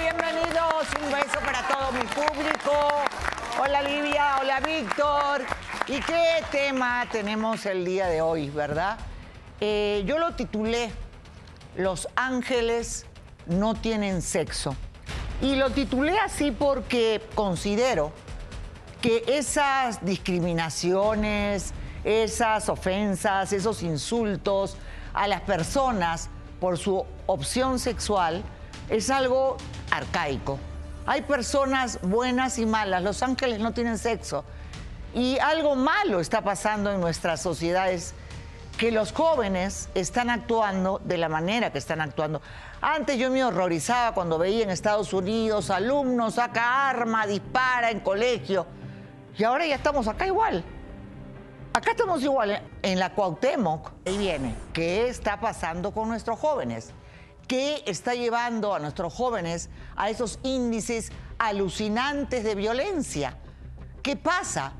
bienvenidos. Un beso para todo mi público. Hola Livia, hola Víctor. ¿Y qué tema tenemos el día de hoy, verdad? Eh, yo lo titulé Los ángeles no tienen sexo. Y lo titulé así porque considero que esas discriminaciones, esas ofensas, esos insultos a las personas por su opción sexual es algo arcaico. Hay personas buenas y malas, los ángeles no tienen sexo. Y algo malo está pasando en nuestras sociedades, que los jóvenes están actuando de la manera que están actuando. Antes yo me horrorizaba cuando veía en Estados Unidos alumnos saca arma, dispara en colegio. Y ahora ya estamos acá igual. Acá estamos igual en la Cuauhtémoc. Ahí viene. ¿Qué está pasando con nuestros jóvenes? ¿Qué está llevando a nuestros jóvenes a esos índices alucinantes de violencia? ¿Qué pasa?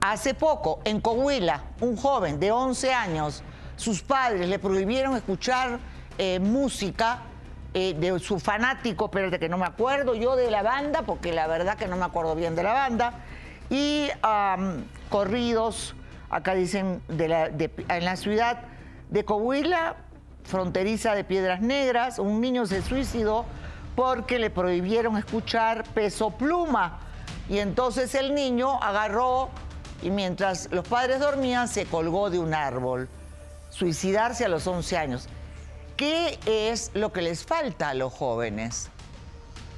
Hace poco, en Coahuila, un joven de 11 años, sus padres le prohibieron escuchar eh, música eh, de su fanático, de que no me acuerdo yo de la banda, porque la verdad que no me acuerdo bien de la banda, y corridos, acá dicen, en la ciudad de Coahuila, fronteriza de Piedras Negras, un niño se suicidó porque le prohibieron escuchar peso pluma. Y entonces el niño agarró y mientras los padres dormían se colgó de un árbol. Suicidarse a los 11 años. ¿Qué es lo que les falta a los jóvenes?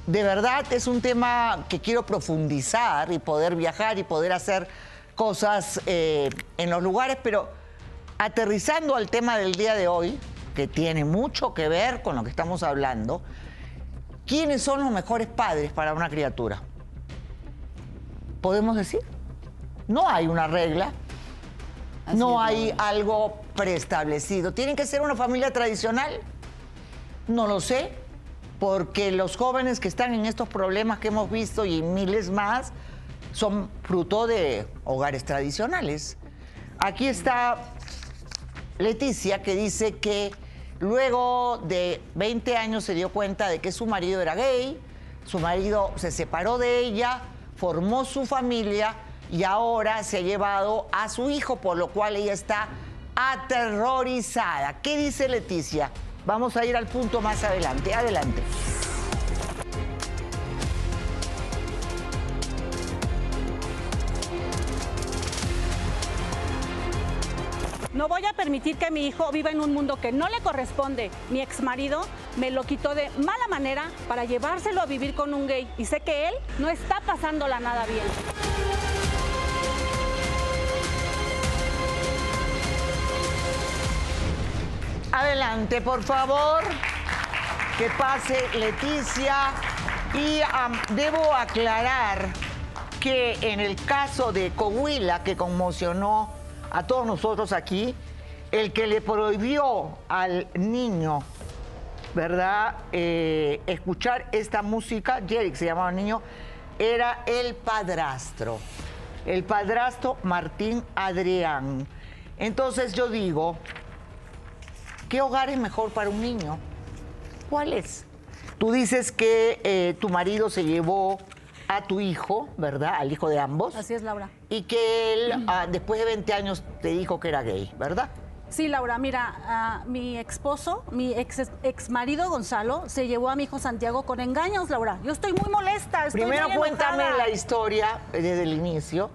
De verdad es un tema que quiero profundizar y poder viajar y poder hacer cosas eh, en los lugares, pero aterrizando al tema del día de hoy, que tiene mucho que ver con lo que estamos hablando, ¿quiénes son los mejores padres para una criatura? ¿Podemos decir? No hay una regla, no hay algo preestablecido. ¿Tienen que ser una familia tradicional? No lo sé, porque los jóvenes que están en estos problemas que hemos visto y miles más son fruto de hogares tradicionales. Aquí está Leticia que dice que luego de 20 años se dio cuenta de que su marido era gay, su marido se separó de ella, formó su familia y ahora se ha llevado a su hijo, por lo cual ella está aterrorizada. ¿Qué dice Leticia? Vamos a ir al punto más adelante. Adelante. Voy a permitir que mi hijo viva en un mundo que no le corresponde. Mi ex marido me lo quitó de mala manera para llevárselo a vivir con un gay y sé que él no está pasándola nada bien. Adelante, por favor. Que pase Leticia. Y debo aclarar que en el caso de Coahuila, que conmocionó a todos nosotros aquí, el que le prohibió al niño, ¿verdad?, eh, escuchar esta música, Jerick se llamaba el niño, era el padrastro, el padrastro Martín Adrián. Entonces yo digo, ¿Qué hogar es mejor para un niño? ¿Cuál es? Tú dices que eh, tu marido se llevó a tu hijo, ¿verdad? Al hijo de ambos. Así es, Laura. Y que él, ah, después de 20 años, te dijo que era gay, ¿verdad? Sí, Laura, mira, mi esposo, mi ex, ex, marido Gonzalo, se llevó a mi hijo Santiago con engaños, Laura. Yo estoy muy molesta. Primero cuéntame la historia desde el inicio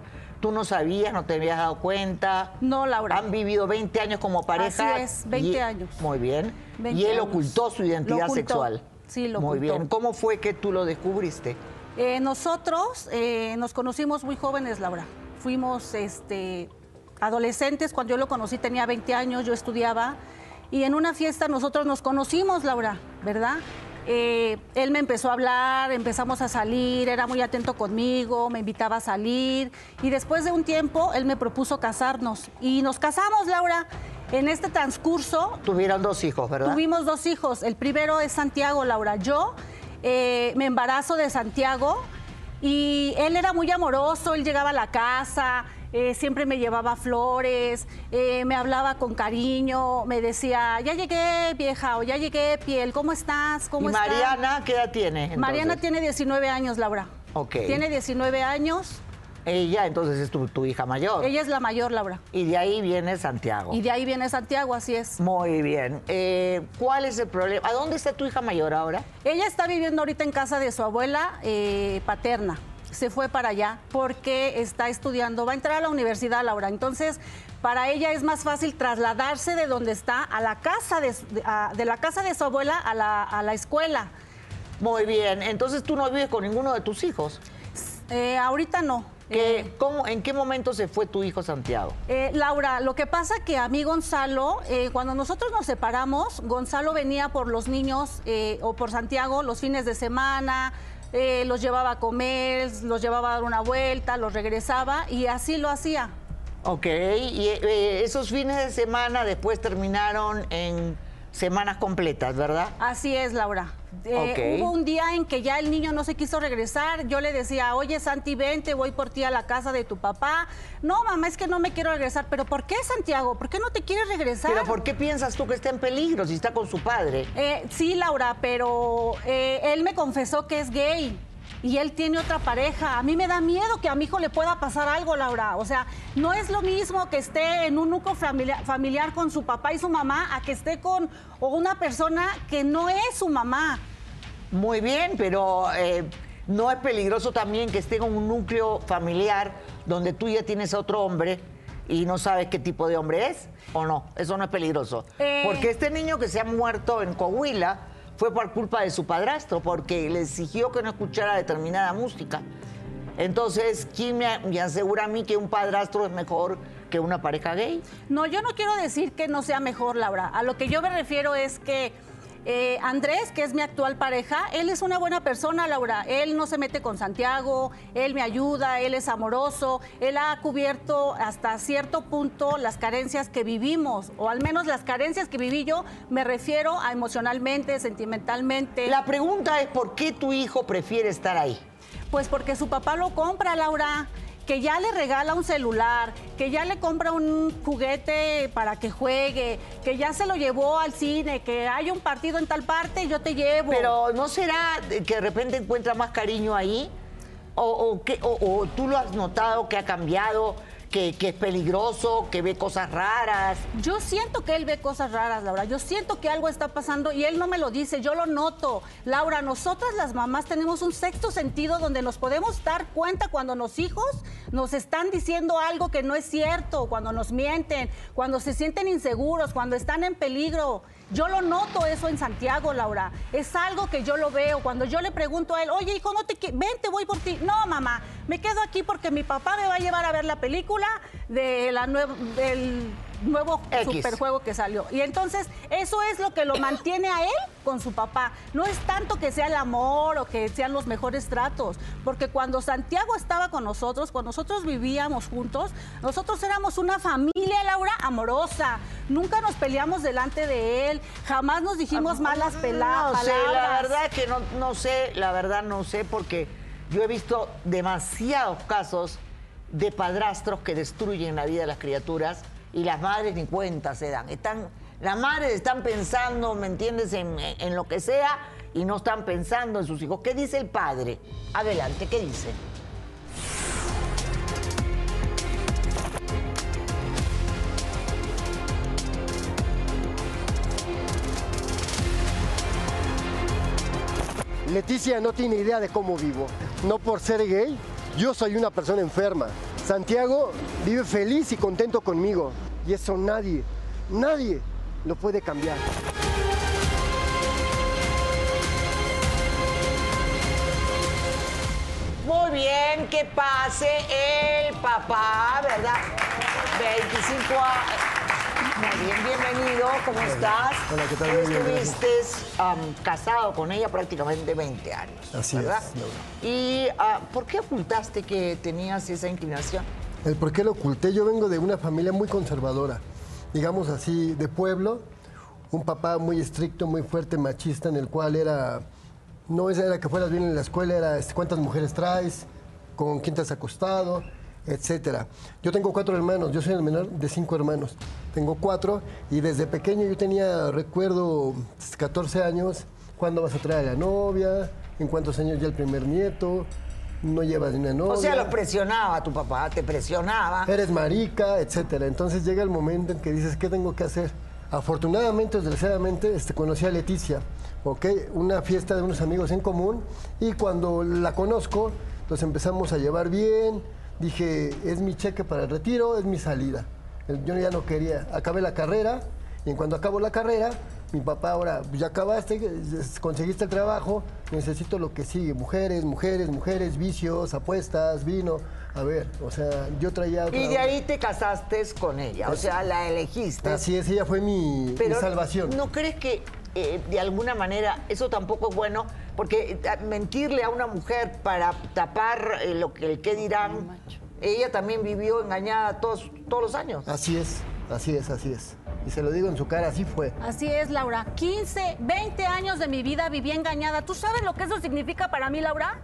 ¿Tú no sabías, no te habías dado cuenta? No, Laura. Han vivido 20 años como pareja. Así es, 20 años. Muy bien. y él ocultó su identidad sexual. Sí, lo Muy bien. ¿Cómo fue que tú lo descubriste? Eh, nosotros eh, nos conocimos muy jóvenes, Laura. Fuimos este, adolescentes. Cuando yo lo conocí tenía 20 años, yo estudiaba. Y en una fiesta nosotros nos conocimos, Laura, ¿verdad? Eh, él me empezó a hablar, empezamos a salir, era muy atento conmigo, me invitaba a salir y después de un tiempo él me propuso casarnos y nos casamos, Laura. En este transcurso... Tuvieron dos hijos, ¿verdad? Tuvimos dos hijos. El primero es Santiago, Laura. Yo eh, me embarazo de Santiago y él era muy amoroso, él llegaba a la casa, eh, siempre me llevaba flores, eh, me hablaba con cariño, me decía, ya llegué vieja o ya llegué piel, ¿cómo estás? ¿Cómo ¿Y estás?". Mariana qué edad tiene? entonces? Mariana tiene 19 años, Laura. Ok. Tiene 19 años, Ella entonces es tu, tu hija mayor. ella es la mayor, Laura. Y de ahí viene Santiago. Y de ahí viene Santiago, así es. Muy bien. Eh, ¿Cuál es el problema? ¿A dónde está tu hija mayor ahora? Ella está viviendo ahorita en casa de su abuela eh, paterna. Se fue para allá porque está estudiando, va a entrar a la universidad, Laura. Entonces, para ella es más fácil trasladarse de donde está a la casa de, a- de la casa de su abuela a la, a la escuela. Muy bien. Entonces tú no vives con ninguno de tus hijos. Eh, ahorita no. ¿Qué- Eh, cómo- ¿En qué momento se fue tu hijo Santiago? Eh, Laura, lo que pasa que a mí Gonzalo, eh, cuando nosotros nos separamos, Gonzalo venía por los niños eh, o por Santiago los fines de semana, eh, los llevaba a comer, los llevaba a dar una vuelta, los regresaba y así lo hacía. Ok. Y eh, esos fines de semana después terminaron en semanas completas, ¿verdad? Así es, Laura. Eh. Hubo un día en que ya el niño no se quiso regresar. Yo le decía, oye, Santi, vente, voy por ti a la casa de tu papá. No, mamá, es que no me quiero regresar. ¿Pero por qué, Santiago? ¿Por qué no te quieres regresar? Pero ¿por qué piensas tú que está en peligro si está con su padre? Eh, sí, Laura, pero eh, él me confesó que es gay y él tiene otra pareja. A mí me da miedo que a mi hijo le pueda pasar algo, Laura. O sea, no es lo mismo que esté en un núcleo familiar, familiar con su papá y su mamá a que esté con o una persona que no es su mamá. Muy bien, pero eh, no es peligroso también que esté en un núcleo familiar donde tú ya tienes a otro hombre y no sabes qué tipo de hombre es o no. Eso no es peligroso. Eh. Porque este niño que se ha muerto en Coahuila fue por culpa de su padrastro, porque le exigió que no escuchara determinada música. Entonces, ¿quién me, asegura a mí que un padrastro es mejor que una pareja gay? No, yo no quiero decir que no sea mejor, Laura. A lo que yo me refiero es que eh, Andrés, que es mi actual pareja, él es una buena persona, Laura. Él no se mete con Santiago, él me ayuda, él es amoroso, él ha cubierto hasta cierto punto las carencias que vivimos, o al menos las carencias que viví yo, me refiero a emocionalmente, sentimentalmente. La pregunta es, ¿por qué tu hijo prefiere estar ahí? Pues porque su papá lo compra, Laura. Que ya le regala un celular, que ya le compra un juguete para que juegue, que ya se lo llevó al cine, que hay un partido en tal parte, yo te llevo. Pero ¿no será que de repente encuentra más cariño ahí? ¿O, o qué- o- o tú lo has notado que ha cambiado, que, es peligroso, que ve cosas raras? Yo siento que él ve cosas raras, Laura. Yo siento que algo está pasando y él no me lo dice, yo lo noto. Laura, nosotras las mamás tenemos un sexto sentido donde nos podemos dar cuenta cuando los hijos nos están diciendo algo que no es cierto, cuando nos mienten, cuando se sienten inseguros, cuando están en peligro. Yo lo noto eso en Santiago, Laura. Es algo que yo lo veo. Cuando yo le pregunto a él, oye, hijo, no te qui- vente, voy por ti. No, mamá, me quedo aquí porque mi papá me va a llevar a ver la película de la nuev- del nuevo X. superjuego que salió. Y entonces, eso es lo que lo mantiene a él con su papá. No es tanto que sea el amor o que sean los mejores tratos, porque cuando Santiago estaba con nosotros, cuando nosotros vivíamos juntos, nosotros éramos una familia, Laura, amorosa. Nunca nos peleamos delante de él, jamás nos dijimos malas pela- No sé, palabras. la verdad que no, no sé, la verdad no sé, porque yo he visto demasiados casos de padrastros que destruyen la vida de las criaturas y las madres ni cuenta se dan. Están, las madres están pensando, ¿me entiendes?, en, en lo que sea y no están pensando en sus hijos. ¿Qué dice el padre? Adelante, ¿qué dice? Leticia no tiene idea de cómo vivo. No por ser gay, yo soy una persona enferma. Santiago vive feliz y contento conmigo. Y eso nadie, nadie lo puede cambiar. Muy bien, que pase el papá, ¿verdad? 25 años. Bien, bienvenido, ¿cómo estás? Hola, ¿qué tal? Tú Estuviste casado con ella prácticamente 20 años. Así ¿verdad? es, Laura. ¿Y ah, por qué ocultaste que tenías esa inclinación? El por qué lo oculté, yo vengo de una familia muy conservadora, digamos así, de pueblo, un papá muy estricto, muy fuerte, machista, en el cual era, no era que fueras bien en la escuela, era este, cuántas mujeres traes, con quién te has acostado, etcétera. Yo tengo cuatro hermanos, yo soy el menor de cinco hermanos. Tengo cuatro y desde pequeño yo tenía, recuerdo, 14 años, ¿cuándo vas a traer a la novia? ¿En cuántos años ya el primer nieto? No llevas ni una novia. O sea, lo presionaba tu papá, te presionaba. Eres marica, etcétera. Entonces llega el momento en que dices, ¿qué tengo que hacer? Afortunadamente, desgraciadamente, este, conocí a Leticia, ¿ok? Una fiesta de unos amigos en común y cuando la conozco, nos empezamos a llevar bien. Dije, es mi cheque para el retiro, es mi salida. Yo ya no quería. Acabé la carrera y en cuanto acabo la carrera, mi papá ahora, pues, ya acabaste, conseguiste el trabajo, necesito lo que sigue, mujeres, mujeres, mujeres, vicios, apuestas, vino. A ver, o sea, yo traía... Y de ahí te casaste con ella, o sea, la elegiste. Así es, ella fue mi, mi Pero salvación. ¿no crees que eh, de alguna manera eso tampoco es bueno? Porque eh, mentirle a una mujer para tapar eh, lo que el qué dirán, ella también vivió engañada todos, todos los años. Así es, así es, así es. Y se lo digo en su cara, así fue. Así es, Laura. 15, 20 años de mi vida viví engañada. ¿Tú sabes lo que eso significa para mí, Laura?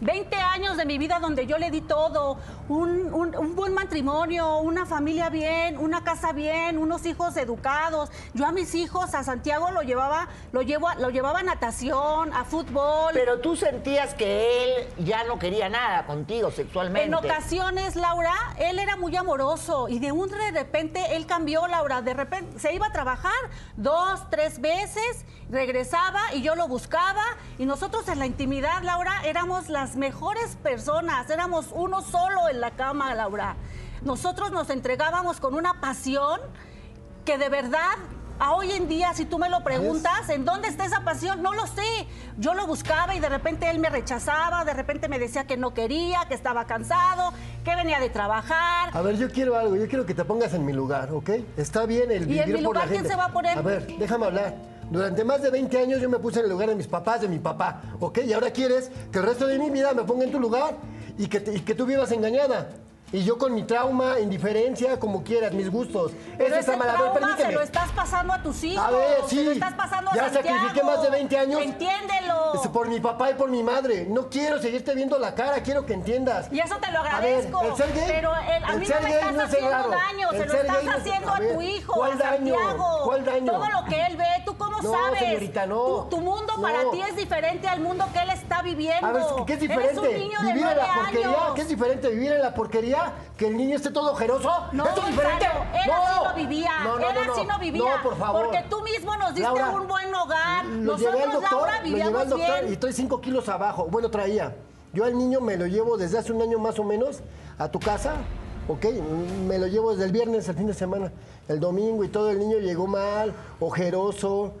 20 años de mi vida donde yo le di todo, un, un- un buen matrimonio, una familia bien, una casa bien, unos hijos educados. Yo a mis hijos, a Santiago lo llevaba, lo llevo, a- lo llevaba a natación, a fútbol. Pero tú sentías que él ya no quería nada contigo sexualmente. En ocasiones, Laura, él era muy amoroso y de un de repente él cambió, Laura. De repente se iba a trabajar dos, tres veces, regresaba y yo lo buscaba. Y nosotros en la intimidad, Laura, éramos las mejores personas. Éramos uno solo en la cama, Laura. Nosotros nos entregábamos con una pasión que de verdad. A hoy en día, si tú me lo preguntas, ¿en dónde está esa pasión? No lo sé. Yo lo buscaba y de repente él me rechazaba, de repente me decía que no quería, que estaba cansado, que venía de trabajar. A ver, yo quiero algo, yo quiero que te pongas en mi lugar, ¿ok? Está bien el ¿Y en vivir mi por la lugar quién gente. se va a poner? A ver, déjame hablar. Durante más de 20 años yo me puse en el lugar de mis papás, de mi papá, ¿ok? Y ahora quieres que el resto de mi vida me ponga en tu lugar y que, te- y que tú vivas engañada. Y yo con mi trauma, indiferencia, como quieras, mis gustos. Pero Ese está mal. A ver, trauma se permíteme. lo estás pasando a tus hijos. A ver, Se lo sí. estás pasando a Ya sacrifiqué más de 20 años. Entiéndelo. Es por mi papá y por mi madre. No quiero seguirte viendo la cara, quiero que entiendas. Y eso te lo A ver, agradezco. el ser gay- pero el- a el mí no me estás no haciendo daño, se lo estás haciendo a a, tu hijo, ¿cuál a daño? Santiago. ¿Cuál daño? Todo lo que él ve, ¿tú cómo No, sabes? señorita, no. Tu, tu mundo para No. ti es diferente al mundo que él está viviendo. A ver, ¿qué es diferente? Eres un niño de ¿Vivir en la porquería? años. ¿Qué es diferente? ¿Vivir en la porquería? ¿Que el niño esté todo ojeroso? No, ¿Esto es diferente? Mario, él no. así no vivía. No, no, él no, así no vivía. No, por favor. Porque tú mismo nos diste Laura, un buen hogar. Lo llevé al Nosotros, doctor, Laura, lo llevé vivíamos al doctor bien. y estoy 5 kilos abajo. Bueno, traía. Yo al niño me lo llevo desde hace un año más o menos a tu casa, ¿ok? Me lo llevo desde el viernes, el fin de semana, el domingo y todo. El niño llegó mal, ojeroso.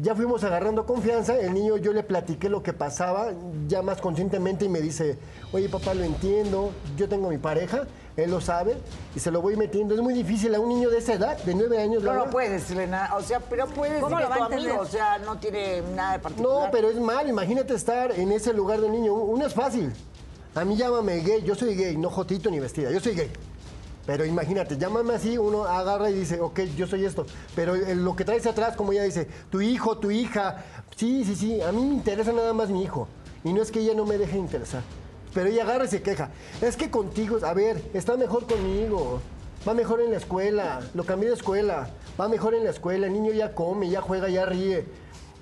Ya fuimos agarrando confianza. El niño, yo le platiqué lo que pasaba, ya más conscientemente, y me dice: Oye, papá, lo entiendo. Yo tengo mi pareja, él lo sabe, y se lo voy metiendo. Es muy difícil a un niño de esa edad, de nueve años. No, no puedes decirle nada. O sea, pero puedes ¿Cómo lo a va tu a amigo. O sea, no tiene nada de particular. No, pero es mal. Imagínate estar en ese lugar de niño. Uno es fácil. A mí llámame gay. Yo soy gay, no jotito ni vestida. Yo soy gay. Pero imagínate, llámame así, uno agarra y dice, ok, yo soy esto. Pero eh, lo que traes atrás, como ella dice, tu hijo, tu hija. Sí, sí, sí. A mí me interesa nada más mi hijo. Y no es que ella no me deje interesar. Pero ella agarra y se queja. Es que contigo, a ver, está mejor conmigo. Va mejor en la escuela. Lo cambié de escuela. Va mejor en la escuela. El niño ya come, ya juega, ya ríe.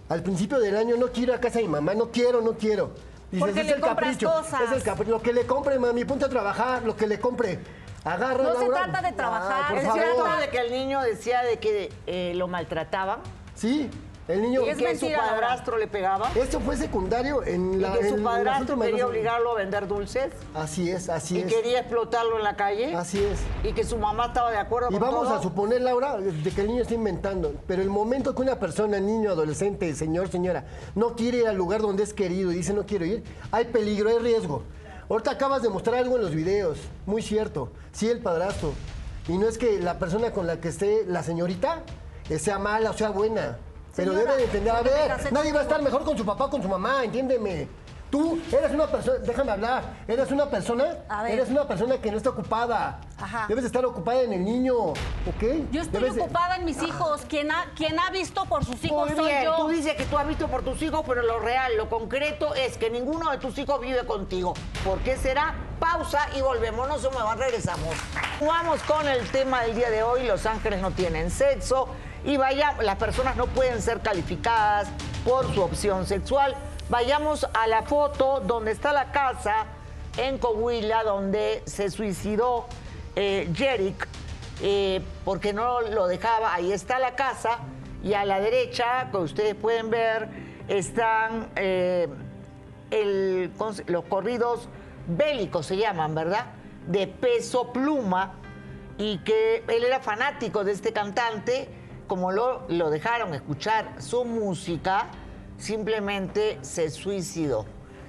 Al principio del año no quiero ir a casa de mi mamá. No quiero, no quiero. Dices, Porque es le el compras capricho. cosas. Es el capricho. Lo que le compre, mami, ponte a trabajar. Lo que le compre. Agarra, No se trata de trabajar, Ah, ¿Es se favor. cierto de que el niño decía de que eh, lo maltrataban? Sí, el niño. Y es que mentira, su padrastro le pegaba. Esto fue secundario en Y la. que en su padrastro quería obligarlo a vender dulces. Así es, así Y es. quería explotarlo en la calle. Así es. Y que su mamá estaba de acuerdo Y con vamos todo. a suponer, Laura, de que el niño está inventando. Pero el momento que una persona, niño, adolescente, señor, señora, no quiere ir al lugar donde es querido y dice no quiero ir, hay peligro, hay riesgo. Ahorita acabas de mostrar algo en los videos, muy cierto. Sí, el padrastro. Y no es que la persona con la que esté la señorita eh, sea mala o sea buena. Pero Señora, debe de entender, a ver, nadie va a estar mejor con su papá o con su mamá, entiéndeme. Tú eres una persona, déjame hablar, eres una persona, A ver. eres una persona que no está ocupada. Ajá. Debes estar ocupada en el niño, ¿ok? Yo estoy Debes de- ocupada en mis hijos. Quien ha, quien ha visto por sus hijos Muy soy bien, yo. tú dices que tú has visto por tus hijos, pero lo real, lo concreto es que ninguno de tus hijos vive contigo. ¿Por qué será? Pausa y volvemos, no se muevan, regresamos. Vamos con el tema del día de hoy, Los Ángeles no tienen sexo y vaya, las personas no pueden ser calificadas por su opción sexual. Vayamos a la foto donde está la casa en Coahuila, donde se suicidó eh, eh, porque no lo dejaba. Ahí está la casa y a la derecha, que ustedes pueden ver, están eh, los corridos bélicos, se llaman, ¿verdad? De peso pluma y que él era fanático de este cantante, como lo, lo dejaron escuchar su música, simplemente se suicidó.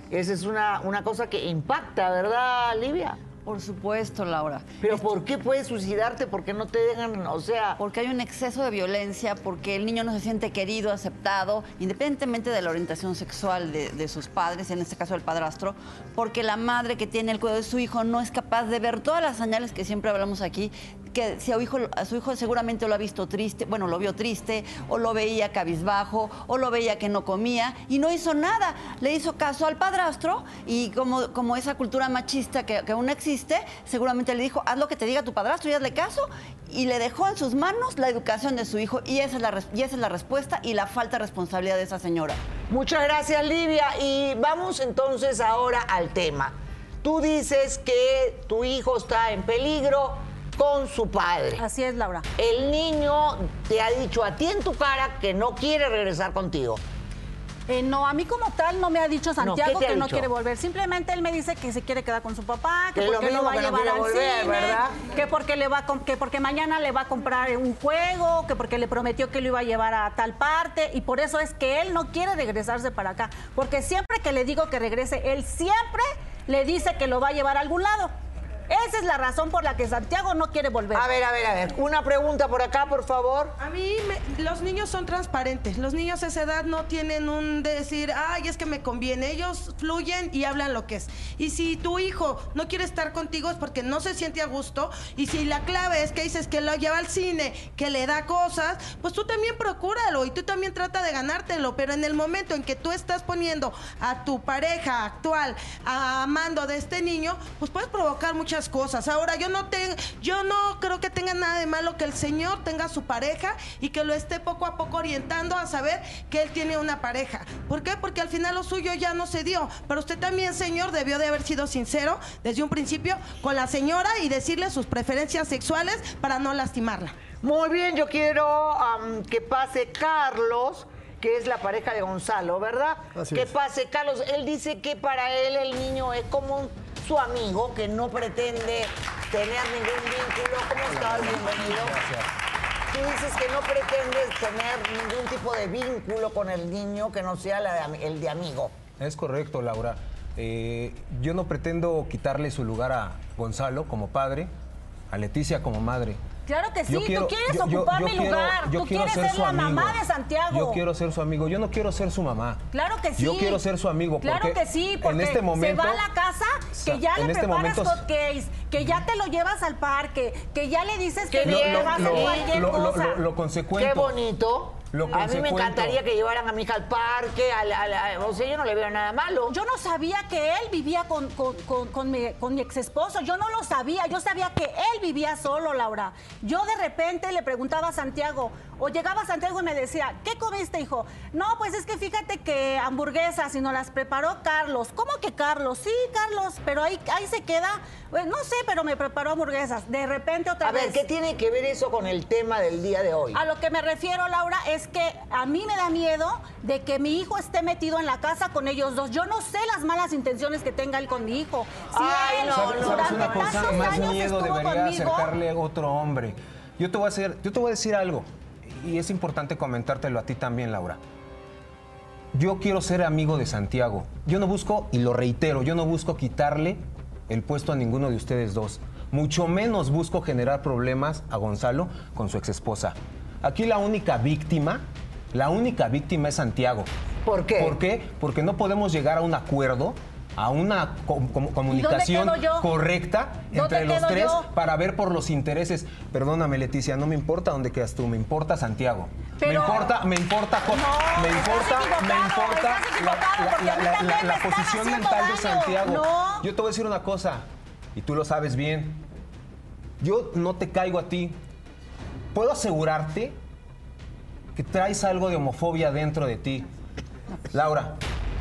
Esa es una, una cosa que impacta, ¿verdad, Livia? Por supuesto, Laura. Pero ¿por qué puedes suicidarte? Porque no te dejan, o sea... Porque hay un exceso de violencia, porque el niño no se siente querido, aceptado, independientemente de la orientación sexual de, de sus padres, en este caso el padrastro, porque la madre que tiene el cuidado de su hijo no es capaz de ver todas las señales que siempre hablamos aquí, que si a, su hijo seguramente lo ha visto triste, bueno, lo vio triste, o lo veía cabizbajo, o lo veía que no comía, y no hizo nada. Le hizo caso al padrastro, y como, como esa cultura machista que, aún existe, seguramente le dijo, haz lo que te diga tu padrastro y hazle caso, y le dejó en sus manos la educación de su hijo, y esa es la, y esa es la respuesta y la falta de responsabilidad de esa señora. Muchas gracias, Livia. Y vamos entonces ahora al tema. Tú dices que tu hijo está en peligro con su padre. Así es, Laura. El niño te ha dicho a ti en tu cara que no quiere regresar contigo. Eh, no, a mí como tal no me ha dicho Santiago ¿qué te ha que no quiere volver. Simplemente él me dice que se quiere quedar con su papá, que porque lo va a no llevar al volver, cine, ¿verdad? que porque le va a que porque mañana le va a comprar un juego, que porque le prometió que lo iba a llevar a tal parte y por eso es que él no quiere regresarse para acá, porque siempre que le digo que regrese, él siempre le dice que lo va a llevar a algún lado. Esa es la razón por la que Santiago no quiere volver. A ver, a ver, a ver. Una pregunta por acá, por favor. A mí me- los niños son transparentes. Los niños a esa edad no tienen un de decir, ay, es que me conviene. Ellos fluyen y hablan lo que es. Y si tu hijo no quiere estar contigo es porque no se siente a gusto. Y si la clave es que dices que lo lleva al cine, que le da cosas, pues tú también procúralo y tú también trata de ganártelo. Pero en el momento en que tú estás poniendo a tu pareja actual a mando de este niño, pues puedes provocar muchas cosas. Ahora, yo no te, yo no creo que tenga nada de malo que el señor tenga su pareja y que lo esté poco a poco orientando a saber que él tiene una pareja. ¿Por qué? Porque al final lo suyo ya no se dio. Pero usted también, señor, debió de haber sido sincero desde un principio con la señora y decirle sus preferencias sexuales para no lastimarla. Muy bien, yo quiero que pase Carlos, que es la pareja de Gonzalo, ¿verdad? Así que es. pase Carlos. Él dice que para él el niño es como un- su amigo, que no pretende tener ningún vínculo. ¿Cómo estás? Bienvenido. Tú dices que no pretendes tener ningún tipo de vínculo con el niño que no sea la de ami- el de amigo. Es correcto, Laura. Eh, yo no pretendo quitarle su lugar a Gonzalo como padre, a Leticia como madre. Claro que sí, Yo quiero- tú quieres yo- yo- ocupar yo mi quiero- lugar, yo tú quiero quieres ser ser, su la amigo. mamá de Santiago. Yo quiero ser su amigo, yo no quiero ser su mamá. Claro que sí. Yo quiero ser su amigo Claro porque que sí, porque en este momento se va a la casa, que ya en le este preparas momento- hotcakes, que ya te lo llevas al parque, que ya le dices que Qué no bien, te vas a lo- cualquier lo- lo- cosa. lo- lo consecuento. Qué bonito. Lo a mí me encantaría que llevaran a mi hija al parque, al- al- al- o sea, yo no le veo nada malo. Yo no sabía que él vivía con, con, con- con mi, con mi ex esposo. Yo no lo sabía. Yo sabía que él vivía solo, Laura. Yo de repente le preguntaba a Santiago, o llegaba Santiago y me decía, ¿qué comiste, hijo? No, pues es que fíjate que hamburguesas y nos las preparó Carlos. ¿Cómo que Carlos? Sí, Carlos, pero ahí, ahí se queda. Pues, no sé, pero me preparó hamburguesas. De repente otra A vez. ver, ¿qué tiene que ver eso con el tema del día de hoy? A lo que me refiero, Laura, es que a mí me da miedo de que mi hijo esté metido en la casa con ellos dos. Yo no sé las malas intenciones que tenga él con mi hijo. Si Ay, él no, ¿Sabes, no, sabes durante una cosa? tantos Más años miedo estuvo debería conmigo, acercarle a otro hombre. Yo te voy a hacer, yo te voy a decir algo y es importante comentártelo a ti también, Laura. Yo quiero ser amigo de Santiago. Yo no busco, y lo reitero, yo no busco quitarle el puesto a ninguno de ustedes dos. Mucho menos busco generar problemas a Gonzalo con su exesposa. Aquí la única víctima, la única víctima es Santiago. ¿Por qué? ¿Por qué? Porque no podemos llegar a un acuerdo a una com- com- comunicación correcta ¿Dónde entre los tres yo? para ver por los intereses. Perdóname, Leticia, no me importa dónde quedas tú, me importa Santiago. Pero- me importa, me importa, No, me importa, me importa la, posición mental de. Santiago. No. Yo te voy a decir una cosa, y tú lo sabes bien. Yo no te caigo a ti. Puedo asegurarte que traes algo de homofobia dentro de ti. Laura,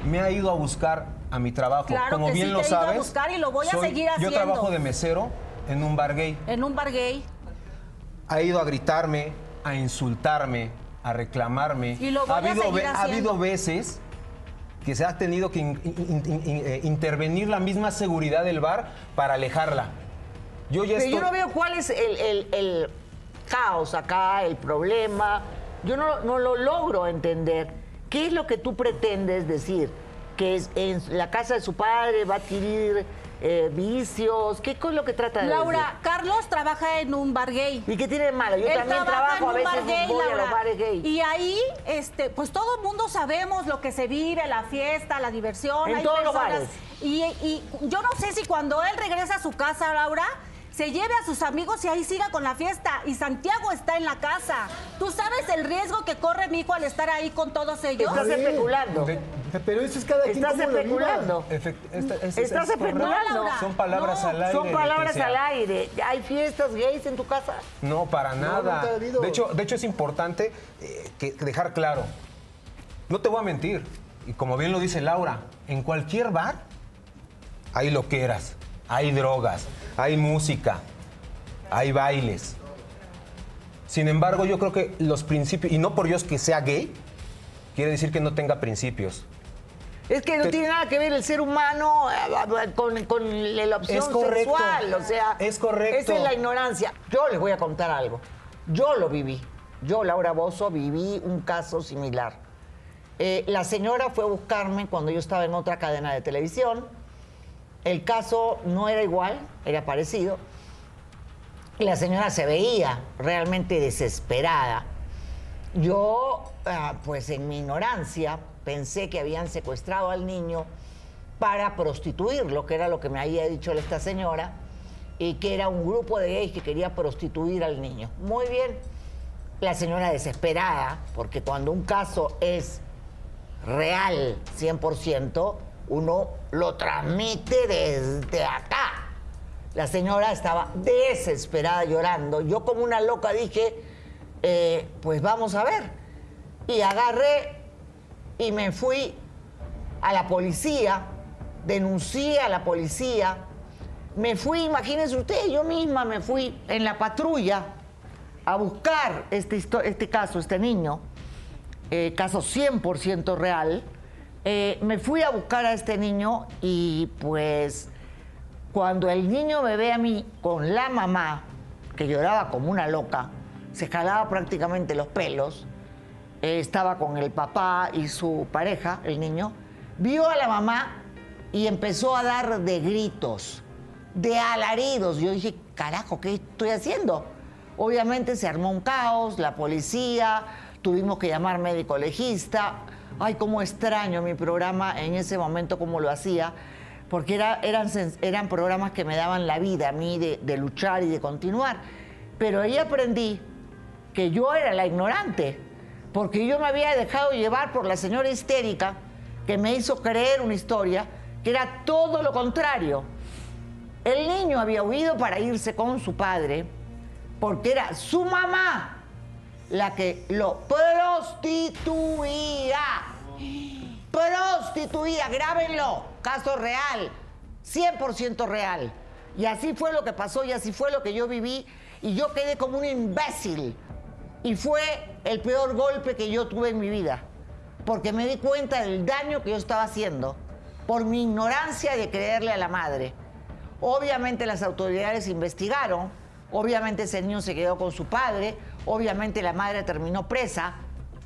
me ha ido a buscar a mi trabajo. Claro Como que bien sí, lo te he ido a buscar y lo voy a seguir Yo haciendo. trabajo de mesero en un bar gay. En un bar gay. Ha ido a gritarme, a insultarme, a reclamarme. Y lo voy ha a habido, seguir ha habido veces que se ha tenido que in- in- in- in- eh, intervenir la misma seguridad del bar para alejarla. Yo ya Pero estoy... yo no veo cuál es el, el- el caos acá, el problema. Yo no, no lo logro entender. ¿Qué es lo que tú pretendes decir? ¿Que es en la casa de su padre va a adquirir eh, vicios? ¿Qué es lo que trata de Laura, Carlos trabaja en un bar gay. decir? ¿Y qué tiene de malo? Yo Él también trabaja trabajo, a en un veces bar gay, voy a Laura. los bares gay. Y ahí, este, pues todo el mundo sabemos lo que se vive, la fiesta, la diversión. En hay todos los personas- bares. Y, y yo no sé si cuando él regresa a su casa, Laura, se lleve a sus amigos y ahí siga con la fiesta. Y Santiago está en la casa. ¿Tú sabes el riesgo que corre mi hijo al estar ahí con todos ellos? Estás especulando. De- Pero eso es cada quien Estás lo especulando. efect- esta- es- Estás especulando. Son palabras No, al aire. Son palabras al aire. ¿Hay fiestas gays en tu casa? No, para nada. de, hecho, de hecho, es importante eh, que, que dejar claro. No te voy a mentir. Y como bien lo dice Laura, en cualquier bar hay loqueras, hay drogas, hay música, hay bailes. Sin embargo, yo creo que los principios, y no por Dios que sea gay, quiere decir que no tenga principios. Es que no Te- tiene nada que ver el ser humano eh, con, con la opción Es correcto. sexual. O sea, Es correcto. Esa es la ignorancia. Yo les voy a contar algo. Yo lo viví. Yo, Laura Bozo, viví un caso similar. Eh, la señora fue a buscarme cuando yo estaba en otra cadena de televisión. El caso no era igual, era parecido. La señora se veía realmente desesperada. Yo, ah, pues en mi ignorancia, pensé que habían secuestrado al niño para prostituirlo, que era lo que me había dicho esta señora, y que era un grupo de gays que quería prostituir al niño. Muy bien. La señora desesperada, porque cuando un caso es real 100%, uno lo transmite desde acá. La señora estaba desesperada llorando. Yo como una loca dije, eh, pues vamos a ver. Y agarré y me fui a la policía, denuncié a la policía. Me fui, imagínense ustedes, yo misma me fui en la patrulla a buscar este, este caso, este niño, eh, caso 100% real. Eh, me fui a buscar a este niño y pues cuando el niño me ve a mí con la mamá, que lloraba como una loca, se jalaba prácticamente los pelos, eh, estaba con el papá y su pareja, el niño, vio a la mamá y empezó a dar de gritos, de alaridos. Yo dije, carajo, ¿qué estoy haciendo? Obviamente se armó un caos, la policía, tuvimos que llamar médico legista. Ay, cómo extraño mi programa en ese momento, cómo lo hacía, porque eran programas que me daban la vida a mí de, de luchar y de continuar. Pero ahí aprendí que yo era la ignorante, porque yo me había dejado llevar por la señora histérica que me hizo creer una historia que era todo lo contrario. El niño había huido para irse con su padre porque era su mamá la que lo prostituía. Prostituía, grábenlo, caso real, 100% real. Y así fue lo que pasó y así fue lo que yo viví y yo quedé como un imbécil. Y fue el peor golpe que yo tuve en mi vida, porque me di cuenta del daño que yo estaba haciendo por mi ignorancia de creerle a la madre. Obviamente las autoridades investigaron, obviamente ese niño se quedó con su padre, obviamente la madre terminó presa,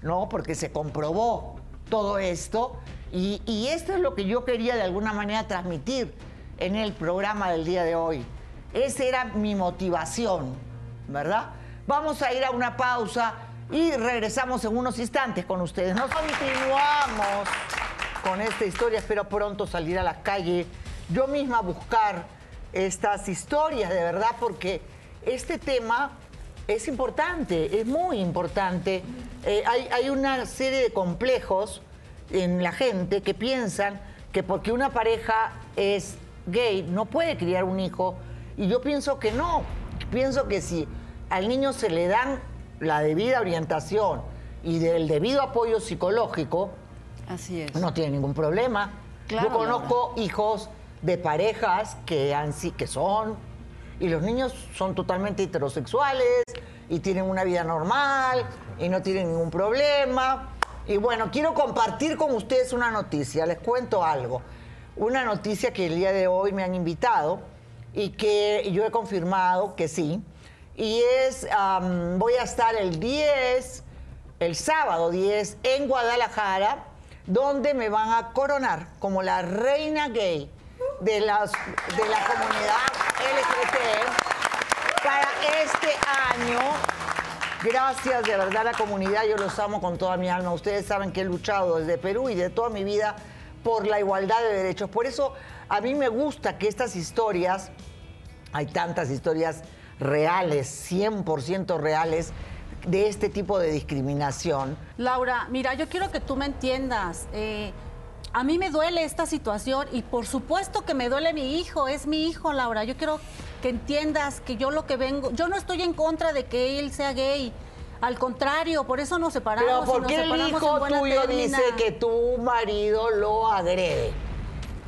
¿no? Porque se comprobó todo esto. Y, esto es lo que yo quería de alguna manera transmitir en el programa del día de hoy. Esa era mi motivación, ¿verdad? Vamos a ir a una pausa Y regresamos en unos instantes con ustedes. Nos continuamos con esta historia. Espero pronto salir a la calle, yo misma buscar estas historias de verdad, porque este tema es importante, es muy importante. Eh, hay, hay una serie de complejos en la gente que piensan que porque una pareja es gay no puede criar un hijo. Y yo pienso que no. Pienso que si al niño se le dan la debida orientación y del debido apoyo psicológico, Así es. no tiene ningún problema. Claro, Yo conozco hijos de parejas que, han, que son, y los niños son totalmente heterosexuales y tienen una vida normal y no tienen ningún problema. Y bueno, quiero compartir con ustedes una noticia, les cuento algo. Una noticia que el día de hoy me han invitado y que yo he confirmado que sí. Y es, am, voy a estar el 10, el sábado 10, en Guadalajara, donde me van a coronar como la reina gay de, las, de la comunidad LGBT para este año. Gracias de verdad a la comunidad, yo los amo con toda mi alma. Ustedes saben que he luchado desde Perú y de toda mi vida por la igualdad de derechos. Por eso a mí me gusta que estas historias, hay tantas historias reales, 100% reales, de este tipo de discriminación. Laura, mira, yo quiero que tú me entiendas. eh, a mí me duele esta situación y por supuesto que me duele mi hijo, es mi hijo, Laura. Yo quiero que entiendas que yo lo que vengo, yo no estoy en contra de que él sea gay. Al contrario, por eso nos separamos. Pero ¿por qué el hijo tuyo dice que tu marido lo agrede?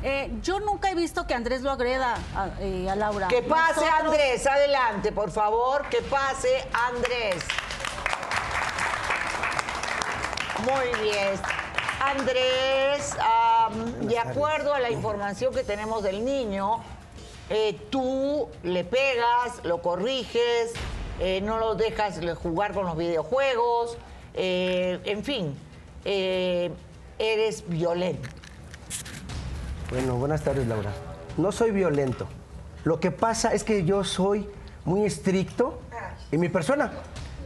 Eh, yo nunca he visto que Andrés lo agreda a, eh, a Laura. Que pase Nosotros- Andrés, adelante, por favor, que pase Andrés. Muy bien. Andrés, de acuerdo a la información que tenemos del niño, eh, tú le pegas, lo corriges, eh, no lo dejas jugar con los videojuegos, eh, en fin, eres violento. Bueno, buenas tardes, Laura. No soy violento. Lo que pasa es que yo soy muy estricto en mi persona.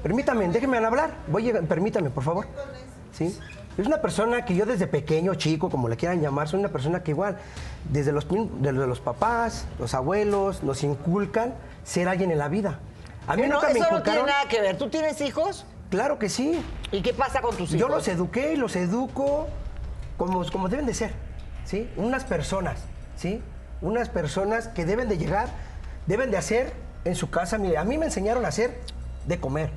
Permítame, déjeme hablar. Voy a, permítame, por favor. ¿Sí? Es una persona que yo desde pequeño, chico, como le quieran llamar, soy una persona que igual, desde los, desde los papás, los abuelos, nos inculcan ser alguien en la vida. A mí no, nunca me eso no tiene nada que ver. ¿Tú tienes hijos? Claro que sí. ¿Y qué pasa con tus hijos? Yo los eduqué y los educo como, como deben de ser, ¿sí? Unas personas, ¿sí? Unas personas que deben de llegar, deben de hacer en su casa. Mire, a mí me enseñaron a hacer de comer.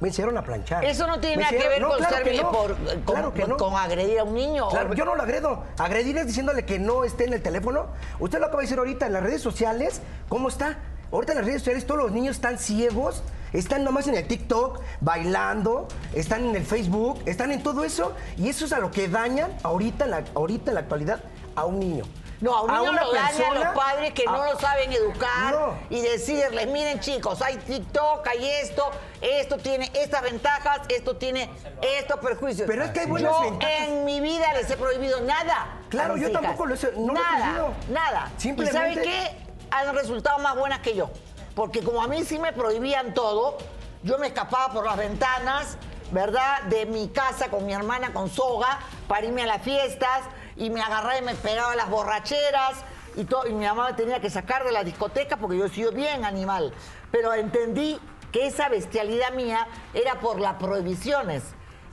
Me enseñaron a planchar. Eso no tiene nada que ver No, con, claro ser que no. por- con, Claro que no. con agredir a un niño. Claro, yo no lo agredo. Agredir es diciéndole que no esté en el teléfono. Usted lo acaba de decir ahorita en las redes sociales. ¿Cómo está? Ahorita en las redes sociales todos los niños están ciegos, están nomás en el TikTok, bailando, están en el Facebook, están en todo eso. Y eso es a lo que dañan ahorita, en la, ahorita en la actualidad a un niño. No, a un niño lo dañan los padres que no lo saben educar No. y decirles, miren chicos, hay TikTok, hay esto, esto tiene estas ventajas, esto tiene estos perjuicios. Pero es que hay buenas yo ventajas. en mi vida les he prohibido nada. Claro, yo tampoco lo he- no lo he Nada, nada. Simplemente- ¿Y saben qué? Han resultado más buenas que yo. Porque como a mí sí me prohibían todo, yo me escapaba por las ventanas, ¿verdad? De mi casa con mi hermana con soga para irme a las fiestas y me agarraba y me pegaba las borracheras y todo. Y mi mamá me tenía que sacar de la discoteca porque yo he sido bien animal. Pero entendí que esa bestialidad mía era por las prohibiciones.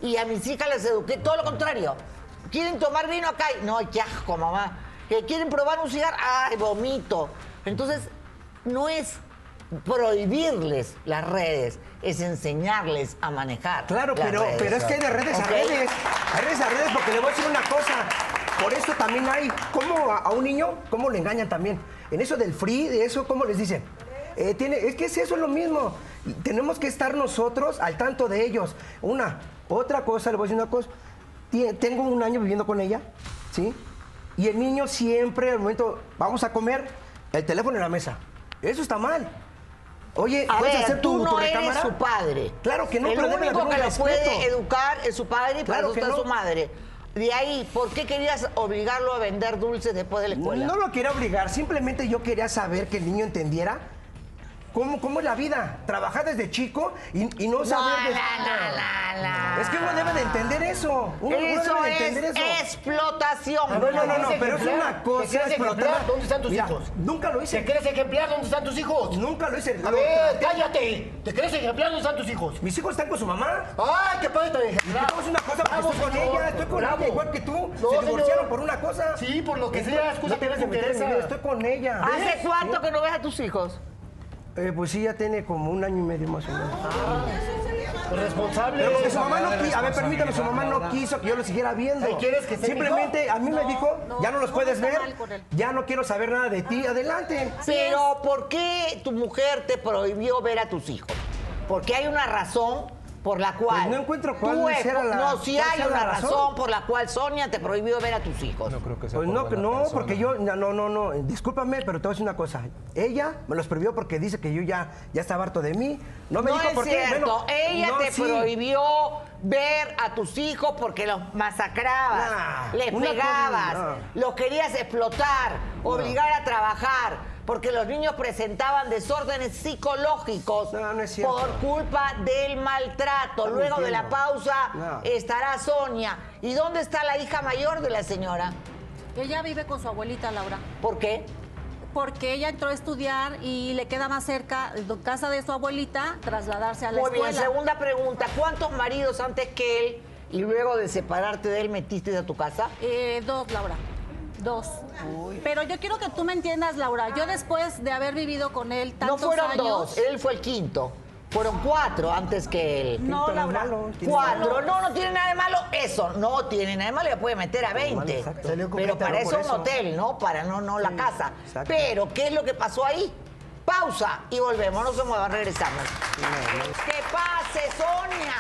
Y a mis hijas les eduqué todo lo contrario. ¿Quieren tomar vino acá? No, qué asco, mamá. ¿Que quieren probar un cigarro? ¡Ay, vomito! Entonces, no es prohibirles las redes, es enseñarles a manejar. Claro, las pero, redes. pero es que hay de redes a redes. Hay redes a redes porque le voy a decir una cosa. Por eso también hay, ¿cómo a, a un niño, cómo le engañan también? En eso del free, de eso, ¿cómo les dicen? Eh, tiene, es que es eso lo mismo. Tenemos que estar nosotros al tanto de ellos. Una, otra cosa, le voy a decir una cosa. Tengo un año viviendo con ella, ¿sí? Y el niño siempre, al momento, vamos a comer, el teléfono en la mesa. Eso está mal. Oye, A ¿puedes ver, hacer tú tu, no tu eres su padre. Claro que no, El pero único que lo puede educar es su padre y para Claro eso que está no. su madre. De ahí, ¿por qué querías obligarlo a vender dulces después de la escuela? No lo quería obligar, simplemente yo quería saber que el niño entendiera ¿Cómo, ¿Cómo es la vida? Trabajar desde chico y, y no saber... no, no, no. Es que uno debe de entender eso. Uno, uno Eso debe de es entender eso. explotación. A ver, No, no, no, ¿Te pero es una cosa ejemplar? explotar. ¿Dónde están tus Mira, hijos? Nunca lo hice. ¿Te crees ejemplar? ¿Dónde están tus hijos? Nunca lo hice. A ver, cállate. ¿Te crees ejemplar? ¿Dónde están tus hijos? Mis hijos están con su mamá. ¡Ay, qué padre tan ejemplar! decir una cosa, porque estoy con ella, estoy con ella, igual que tú. Se divorciaron por una cosa. Sí, por lo que sea, excusa que mi interesa. Estoy con ella. ¿Hace cuánto que no ves a tus hijos? Eh, pues sí, ya tiene como un año y medio más o menos. Responsable. Pero porque su mamá no quiso, a ver, permítame, su mamá no quiso que yo lo siguiera viendo. ¿quieres que Simplemente a mí me dijo, no, ya no los no puedes ver, ya no quiero saber nada de ti, adelante. Pero, ¿por qué tu mujer te prohibió ver a tus hijos? Porque hay una razón por la cual. Pues no encuentro cuál será espo- la- No, cuál hay una razón. razón por la cual Sonia te prohibió ver a tus hijos. No creo que sea Pues por no, buena no, persona. porque yo, no, no, no, no, discúlpame, pero te voy a decir una cosa. Ella me los prohibió porque dice que yo ya, ya estaba harto de mí. No me No dijo es por qué. Bueno, Ella no, te sí. prohibió ver a tus hijos porque los masacrabas, Nah, les pegabas, cosa, los querías explotar, obligar a trabajar, porque los niños presentaban desórdenes psicológicos No, no es cierto. por culpa del maltrato. Luego de la pausa No. estará Sonia. ¿Y dónde está la hija mayor de la señora? Ella vive con su abuelita Laura. ¿Por qué? Porque ella entró a estudiar y le queda más cerca de casa de su abuelita trasladarse a la Muy bien, escuela. segunda pregunta. ¿Cuántos maridos antes que él y luego de separarte de él metiste a tu casa? Eh, dos, Laura. Dos. Pero yo quiero que tú me entiendas, Laura. Yo después de haber vivido con él No tantos fueron años. dos, él fue el quinto. Fueron cuatro antes que él. No, Laura. malo, Cuatro, no, no tiene nada de malo eso, no tiene nada de malo, le puede meter a 20. exacto. Salió con Pero para ¿no? eso Por un eso. hotel, ¿no? Para no, no la casa. exacto. Pero, ¿qué es lo que pasó ahí? Pausa y volvemos, no se muevan, regresamos. Que pase, Sonia,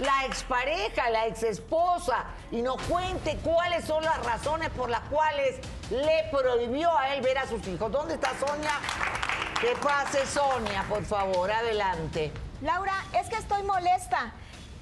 la expareja, la exesposa, y nos cuente cuáles son las razones por las cuales le prohibió a él ver a sus hijos. ¿Dónde está Sonia? Que pase, Sonia, por favor, adelante. Laura, es que estoy molesta.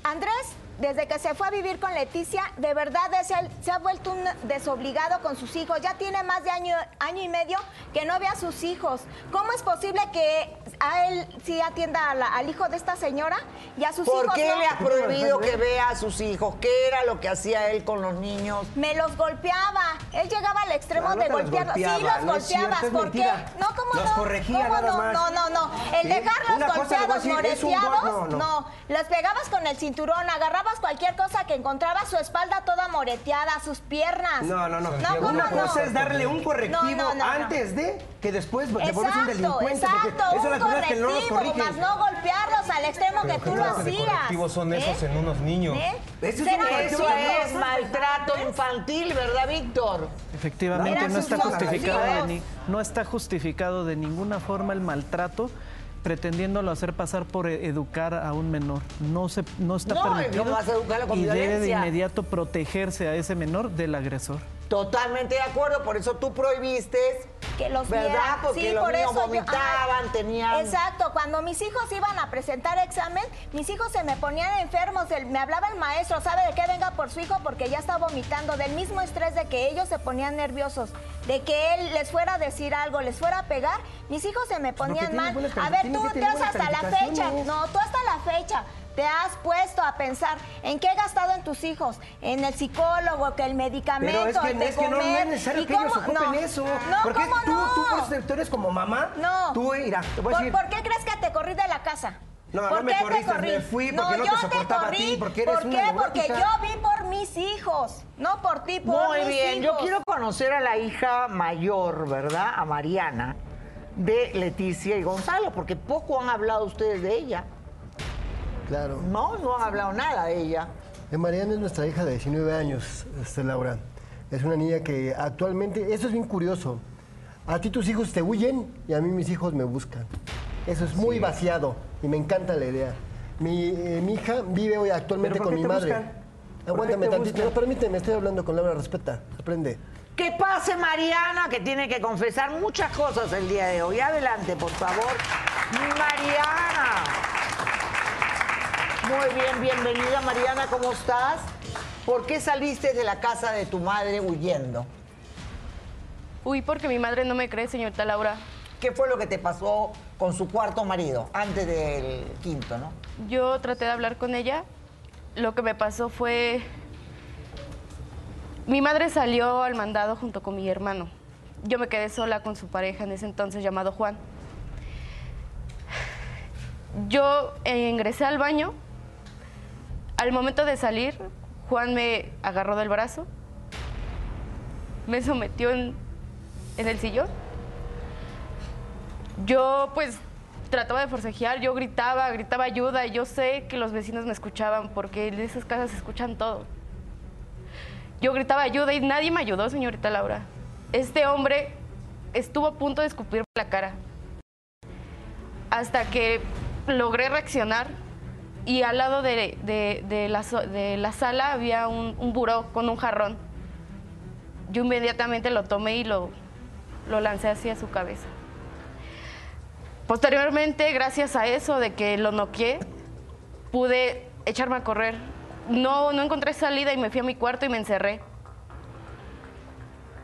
Andrés, desde que se fue a vivir con Leticia, de verdad es él- se ha vuelto un desobligado con sus hijos. Ya tiene más de año, año y medio que no ve a sus hijos. ¿Cómo es posible que a él sí atienda a la- al hijo de esta señora y a sus ¿Por hijos qué no? le has prohibido que vea a sus hijos? ¿Qué era lo que hacía él con los niños? Me los golpeaba. Él llegaba al extremo no de golpearlos. Sí, los no es golpeaba. cierto, es ¿Por qué? No, ¿cómo Los no? corregía ¿Cómo nada no? más. No, no, no. El Sí, dejarlos una golpeados, moreteados, no, no. no. Los pegabas con el cinturón, agarrabas cualquier cosa que encontrabas, su espalda toda moreteada, sus piernas. No, no, no. ¿cómo Una no? cosa es darle un correctivo No, no, no, no. antes de que después le vuelves un Exacto, delincuente. exacto, eso un personas que no los correctivo, corrigen. más no golpearlos al extremo que tú lo hacías. correctivos son esos en unos niños? ¿Eh? Ese es correctivo Eso de es maltrato infantil, ¿verdad, Víctor? Efectivamente, no está justificado de ni- no está justificado de ninguna forma el maltrato pretendiéndolo hacer pasar por e- educar a un menor. No se no está No, permitido ¿cómo vas a educarlo con y debe de inmediato protegerse a ese menor del agresor. Totalmente de acuerdo, por eso tú prohibiste que los ¿Verdad? viera. Porque sí, los por niños eso yo- vomitaban, tenían- Exacto, cuando mis hijos iban a presentar examen, mis hijos se me ponían enfermos, el- me hablaba el maestro, ¿sabe de qué venga por su hijo? Porque ya está vomitando, del mismo estrés de que ellos se ponían nerviosos, de que él les fuera a decir algo, les fuera a pegar, mis hijos se me ponían tiene mal. A ver, tú buenas hasta la fecha, no, tú hasta la fecha. Te has puesto a pensar en qué he gastado en tus hijos, en el psicólogo, que el medicamento, Pero es que, el de es que no, es necesario ¿Y que ellos cómo? ocupen No, eso. No, porque ¿cómo tú, no? tú, tú eres como mamá. No. Tú, mira, te voy a ¿Por, decir. por qué crees que te corrí de la casa? No, no ¿Por me qué te corriste, corrí? me fui porque no te yo soportaba a ti, corrí. porque eres ¿Por una qué? Porque neurótica. yo vi por mis hijos, no por ti, por Muy mis bien, yo quiero conocer a la hija mayor, ¿verdad? A Mariana, de Leticia y Gonzalo, porque poco han hablado ustedes de ella. Claro. No, no han hablado nada de ella. Eh, Mariana es nuestra hija de 19 años, este, Laura. Es una niña que actualmente, eso es bien curioso. A ti tus hijos te huyen y a mí mis hijos me buscan. Eso es muy vaciado y me encanta la idea. Mi, eh, mi hija vive hoy actualmente ¿Pero por con mi madre. buscan? ¿Por Aguántame tantito. No, permíteme, estoy hablando con Laura, respeta, aprende. Que pase Mariana, que tiene que confesar muchas cosas el día de hoy. Adelante, por favor. Mariana. Muy bien, bienvenida Mariana, ¿cómo estás? ¿Por qué saliste de la casa de tu madre huyendo? Uy, porque mi madre no me cree, señorita Laura. ¿Qué fue lo que te pasó con su cuarto marido, antes del quinto, no? Yo traté de hablar con ella. Lo que me pasó fue... Mi madre salió al mandado junto con mi hermano. Yo me quedé sola con su pareja en ese entonces llamado Juan. Yo ingresé al baño. Al momento de salir, Juan me agarró del brazo, me sometió en el sillón. Yo pues trataba de forcejear, yo gritaba, gritaba ayuda y yo sé que los vecinos me escuchaban porque en esas casas se escuchan todo. Yo gritaba ayuda y nadie me ayudó, señorita Laura. Este hombre estuvo a punto de escupirme la cara. Hasta que logré reaccionar y al lado de, de- de la, de la sala había un, un buró con un jarrón. Yo inmediatamente lo tomé y lo, lo lancé hacia su cabeza. Posteriormente, gracias a eso de que lo noqué, pude echarme a correr. No, no encontré salida y me fui a mi cuarto y me encerré.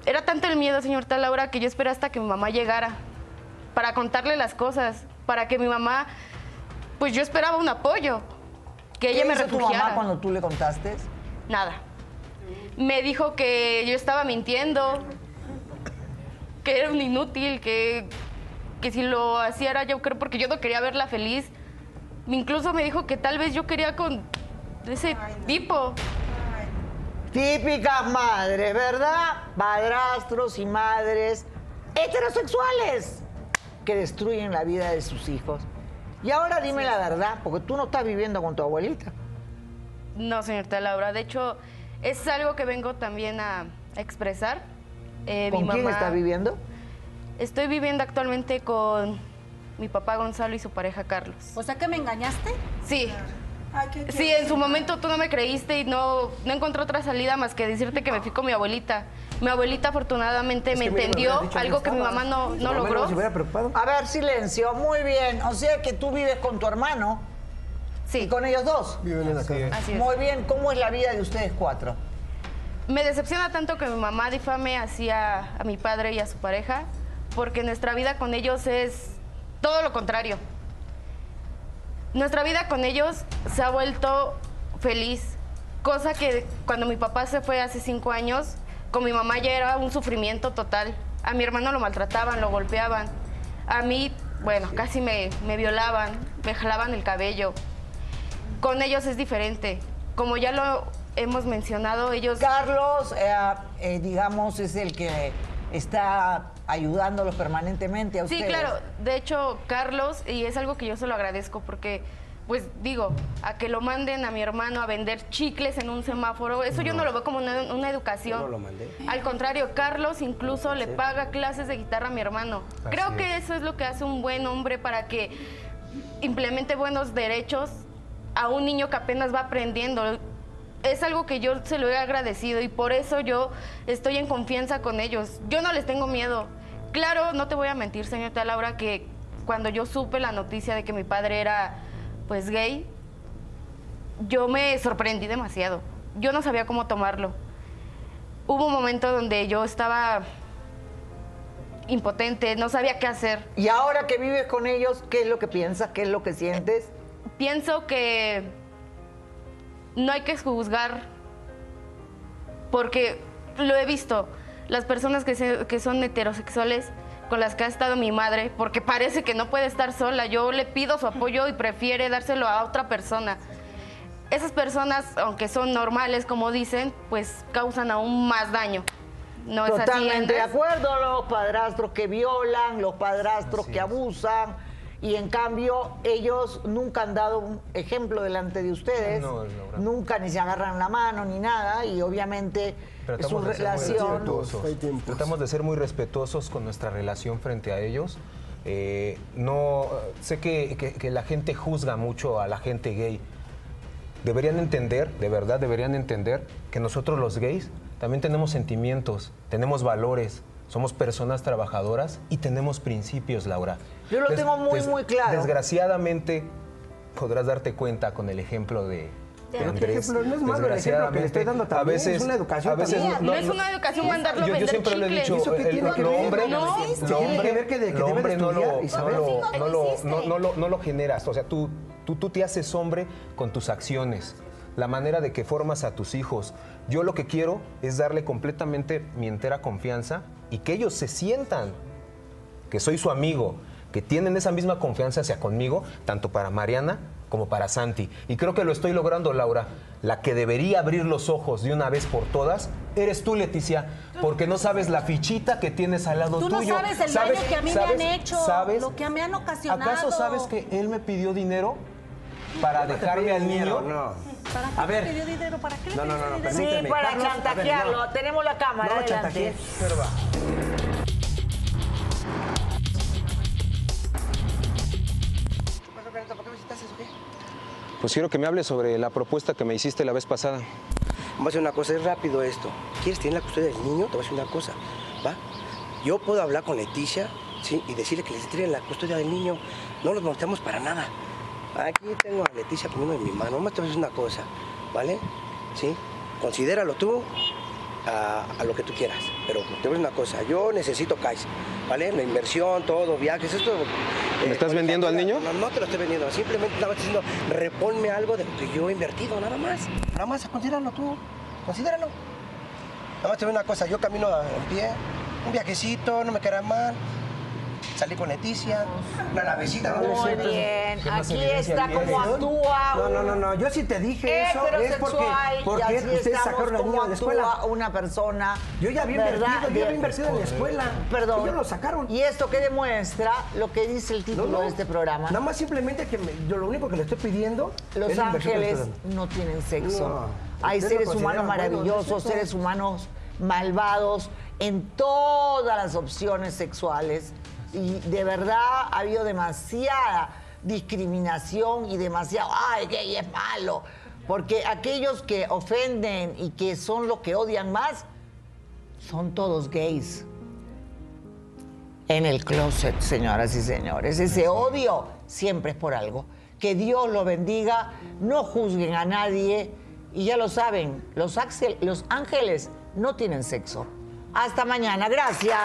Era tanto el miedo, señorita Laura, que yo esperé hasta que mi mamá llegara para contarle las cosas, para que mi mamá, pues yo esperaba un apoyo, que ella ¿Qué me hizo tu mamá cuando tú le contaste? Nada. Me dijo que yo estaba mintiendo, que era un inútil, que, que si lo hacía era yo creo porque yo no quería verla feliz. Incluso me dijo que tal vez yo quería con ese tipo. Típicas madres, ¿verdad? Padrastros y madres heterosexuales que destruyen la vida de sus hijos. Y ahora dime la verdad, porque tú no estás viviendo con tu abuelita. No, señorita Laura. De hecho, es algo que vengo también a, expresar. Eh, mi ¿Con quién estás viviendo? Estoy viviendo actualmente con mi papá Gonzalo y su pareja Carlos. O sea que me engañaste. Sí. Sí, en su momento tú no me creíste y no, no encontré otra salida más que decirte que me fui con mi abuelita. Mi abuelita afortunadamente Es me que me hubieras entendió, algo que que mi mamá no, no mamá logró. no preocupado. A ver, silencio. Muy bien. O sea que tú vives con tu hermano Sí, y con ellos dos. Viven en la casa. así es. Muy bien. ¿Cómo es la vida de ustedes cuatro? Me decepciona tanto que mi mamá difame hacia a mi padre y a su pareja, porque nuestra vida con ellos es todo lo contrario. Nuestra vida con ellos se ha vuelto feliz, cosa que cuando mi papá se fue hace cinco años, con mi mamá ya era un sufrimiento total. A mi hermano lo maltrataban, lo golpeaban. A mí, bueno, casi me, me violaban, me jalaban el cabello. Con ellos es diferente. Como ya lo hemos mencionado, ellos... Carlos, eh, eh, digamos, es el que está ayudándolos permanentemente a ustedes. Sí, claro. De hecho, Carlos, y es algo que yo se lo agradezco porque, pues digo, a que lo manden a mi hermano a vender chicles en un semáforo, eso yo no lo veo como una, una educación. Yo no lo mandé. Al contrario, Carlos incluso le paga clases de guitarra a mi hermano. Así Creo que es. eso es lo que hace un buen hombre para que implemente buenos derechos a un niño que apenas va aprendiendo. Es algo que yo se lo he agradecido y por eso yo estoy en confianza con ellos. Yo no les tengo miedo. Claro, no te voy a mentir, señorita Laura, que cuando yo supe la noticia de que mi padre era pues gay, yo me sorprendí demasiado. Yo no sabía cómo tomarlo. Hubo un momento donde yo estaba impotente, no sabía qué hacer. Y ahora que vives con ellos, ¿qué es lo que piensas? ¿Qué es lo que sientes? Pienso que no hay que juzgar porque lo he visto, las personas que, se- que son heterosexuales con las que ha estado mi madre, porque parece que no puede estar sola, yo le pido su apoyo y prefiere dárselo a otra persona. Esas personas, aunque son normales, como dicen, pues causan aún más daño. No es así, Totalmente de acuerdo, los padrastros que violan, los padrastros que abusan, y en cambio ellos nunca han dado un ejemplo delante de ustedes, No, Laura. nunca ni se agarran la mano ni nada, y obviamente su Tratamos de ser muy relación... Tratamos de ser muy respetuosos con nuestra relación frente a ellos. Eh, no, sé que, que- que la gente juzga mucho a la gente gay. Deberían entender, de verdad deberían entender, que nosotros los gays también tenemos sentimientos, tenemos valores, somos personas trabajadoras y tenemos principios, Laura. Yo lo tengo muy, muy claro. Desgraciadamente, podrás darte cuenta con el ejemplo de, Santiago. Andrés, Pero no es malo el ejemplo que le estoy dando también, a veces, es una educación a veces también. No es una educación mandarlo a yo, yo vender siempre le he chicles. dicho, ¿Eso qué el, tiene que lo ver? hombre, No lo existe. Tiene hombre, que ver que de- que lo debe de hombre no lo, y no saber. lo- no lo lo- no- no lo- no lo generas. O sea, tú, tú, tú te haces hombre con tus acciones, la manera de que formas a tus hijos. Yo lo que quiero es darle completamente mi entera confianza y que ellos se sientan que soy su amigo, que tienen esa misma confianza hacia conmigo, tanto para Mariana como para Santi. Y creo que lo estoy logrando, Laura. La que debería abrir los ojos de una vez por todas eres tú, Leticia, porque no sabes la fichita que tienes al lado Tú no tuyo. sabes el daño que a mí me han hecho, lo que me han ocasionado. ¿Acaso sabes que él me pidió dinero para dejarme al niño? No. ¿Para qué A ver. le pidió dinero? ¿Para qué le No, no, pidió no, no, dinero? Sí, para chantajearlo. no. Tenemos la cámara, No, chantajeé, pero va. Pues quiero que me hables sobre la propuesta que me hiciste la vez pasada. Vamos a hacer una cosa, es rápido esto. ¿Quieres tener la custodia del niño? Te voy a decir una cosa, ¿va? Yo puedo hablar con Leticia, ¿sí? Y decirle que les entreguen la custodia del niño. No los molestamos para nada. Aquí tengo a Leticia poniendo en mi mano. Vamos a decir una cosa, ¿vale? ¿Sí? Considéralo tú a, a lo que tú quieras. Pero te voy a decir una cosa, yo necesito cash, ¿vale? La inversión, todo, viajes, esto... ¿Me estás vendiendo al niño? No, no te lo estoy vendiendo, simplemente estaba diciendo, reponme algo de lo que yo he invertido, nada más. Nada más, considéralo tú, considéralo. Nada más te voy a una cosa, yo camino en pie, un viajecito, no me queda mal. Salí con Leticia, una navecita. Muy bien, ¿Qué más aquí está como actúa No, no, no, no, yo sí te dije eso, es porque, porque y así ustedes estamos sacaron como niño de la escuela. actúa una persona. Yo ya había ¿verdad? invertido, yo había De- invertido en la escuela. Perdón. Ellos lo sacaron. ¿Y esto qué demuestra? Lo que dice el título de este programa. Nada más simplemente que me- yo lo único que le estoy pidiendo Los es la ángeles no tienen sexo. No. Hay ¿Usted seres humanos bueno, maravillosos, seres humanos malvados en todas las opciones sexuales. Y de verdad ha habido demasiada discriminación y demasiado, ay, gay es malo. Porque aquellos que ofenden y que son los que odian más, son todos gays. En el closet, señoras y señores. Ese odio siempre es por algo. Que Dios lo bendiga, no juzguen a nadie. Y ya lo saben, los, axel- los ángeles no tienen sexo. Hasta mañana, gracias.